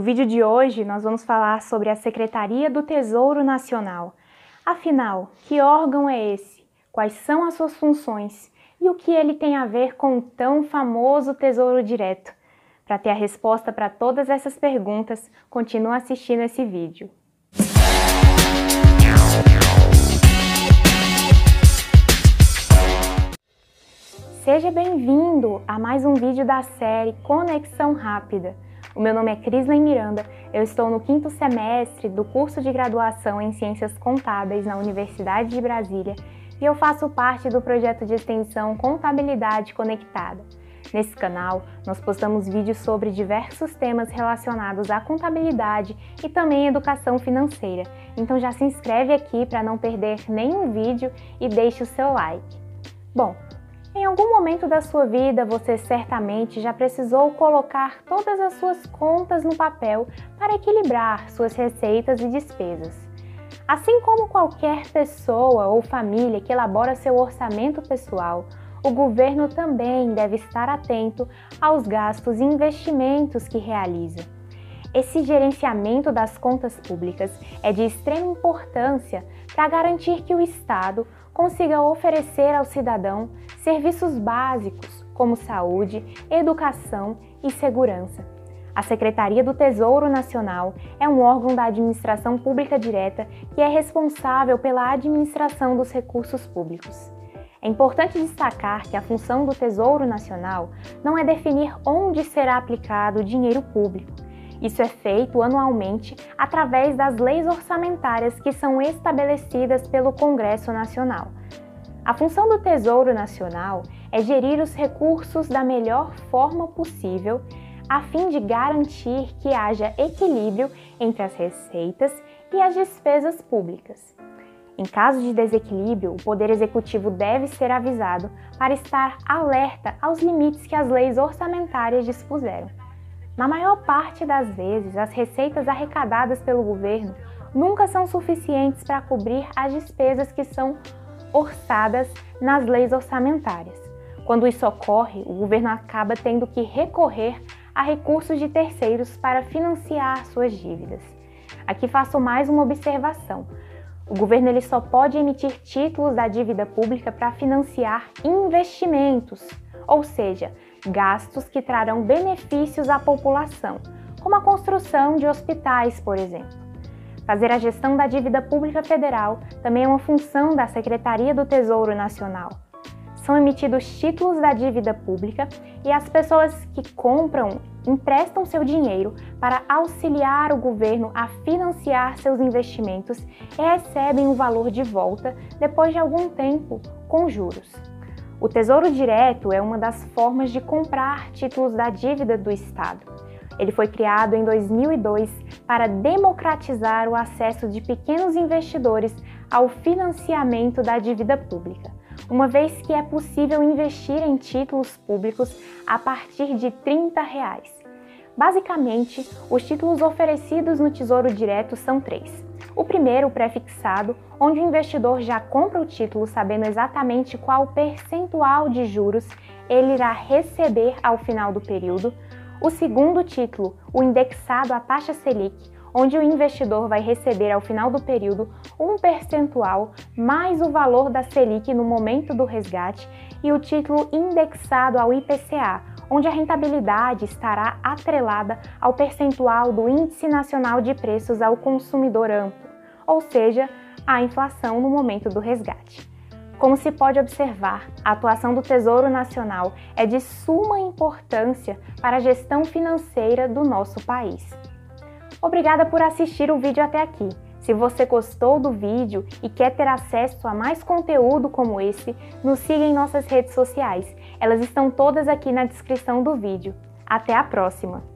vídeo de hoje, nós vamos falar sobre a Secretaria do Tesouro Nacional. Afinal, que órgão é esse? Quais são as suas funções? E o que ele tem a ver com o tão famoso Tesouro Direto? Para ter a resposta para todas essas perguntas, continue assistindo esse vídeo. Seja bem-vindo a mais um vídeo da série Conexão Rápida. O meu nome é Crisley Miranda, eu estou no quinto semestre do curso de graduação em Ciências Contábeis na Universidade de Brasília e eu faço parte do projeto de extensão Contabilidade Conectada. Nesse canal, nós postamos vídeos sobre diversos temas relacionados à contabilidade e também educação financeira. Então já se inscreve aqui para não perder nenhum vídeo e deixe o seu like. Bom, em algum momento da sua vida, você certamente já precisou colocar todas as suas contas no papel para equilibrar suas receitas e despesas. Assim como qualquer pessoa ou família que elabora seu orçamento pessoal, o governo também deve estar atento aos gastos e investimentos que realiza. Esse gerenciamento das contas públicas é de extrema importância para garantir que o Estado consiga oferecer ao cidadão serviços básicos como saúde, educação e segurança. A Secretaria do Tesouro Nacional é um órgão da administração pública direta que é responsável pela administração dos recursos públicos. É importante destacar que a função do Tesouro Nacional não é definir onde será aplicado o dinheiro público, isso é feito anualmente através das leis orçamentárias que são estabelecidas pelo Congresso Nacional. A função do Tesouro Nacional é gerir os recursos da melhor forma possível, a fim de garantir que haja equilíbrio entre as receitas e as despesas públicas. Em caso de desequilíbrio, o Poder Executivo deve ser avisado para estar alerta aos limites que as leis orçamentárias dispuseram. Na maior parte das vezes, as receitas arrecadadas pelo governo nunca são suficientes para cobrir as despesas que são orçadas nas leis orçamentárias. Quando isso ocorre, o governo acaba tendo que recorrer a recursos de terceiros para financiar suas dívidas. Aqui faço mais uma observação. O governo ele só pode emitir títulos da dívida pública para financiar investimentos, ou seja, gastos que trarão benefícios à população, como a construção de hospitais, por exemplo. Fazer a gestão da dívida pública federal também é uma função da Secretaria do Tesouro Nacional. São emitidos títulos da dívida pública e as pessoas que compram emprestam seu dinheiro para auxiliar o governo a financiar seus investimentos e recebem o valor de volta depois de algum tempo com juros. O Tesouro Direto é uma das formas de comprar títulos da dívida do Estado. Ele foi criado em 2002 para democratizar o acesso de pequenos investidores ao financiamento da dívida pública, uma vez que é possível investir em títulos públicos a partir de 30 reais. Basicamente, os títulos oferecidos no Tesouro Direto são três. O primeiro, o prefixado, onde o investidor já compra o título sabendo exatamente qual percentual de juros ele irá receber ao final do período. O segundo título, o indexado à taxa Selic, onde o investidor vai receber ao final do período um percentual mais o valor da Selic no momento do resgate, e o título indexado ao IPCA, onde a rentabilidade estará atrelada ao percentual do Índice Nacional de Preços ao Consumidor Amplo, ou seja, a inflação no momento do resgate. Como se pode observar, a atuação do Tesouro Nacional é de suma importância para a gestão financeira do nosso país. Obrigada por assistir o vídeo até aqui. Se você gostou do vídeo e quer ter acesso a mais conteúdo como esse, nos siga em nossas redes sociais. Elas estão todas aqui na descrição do vídeo. Até a próxima!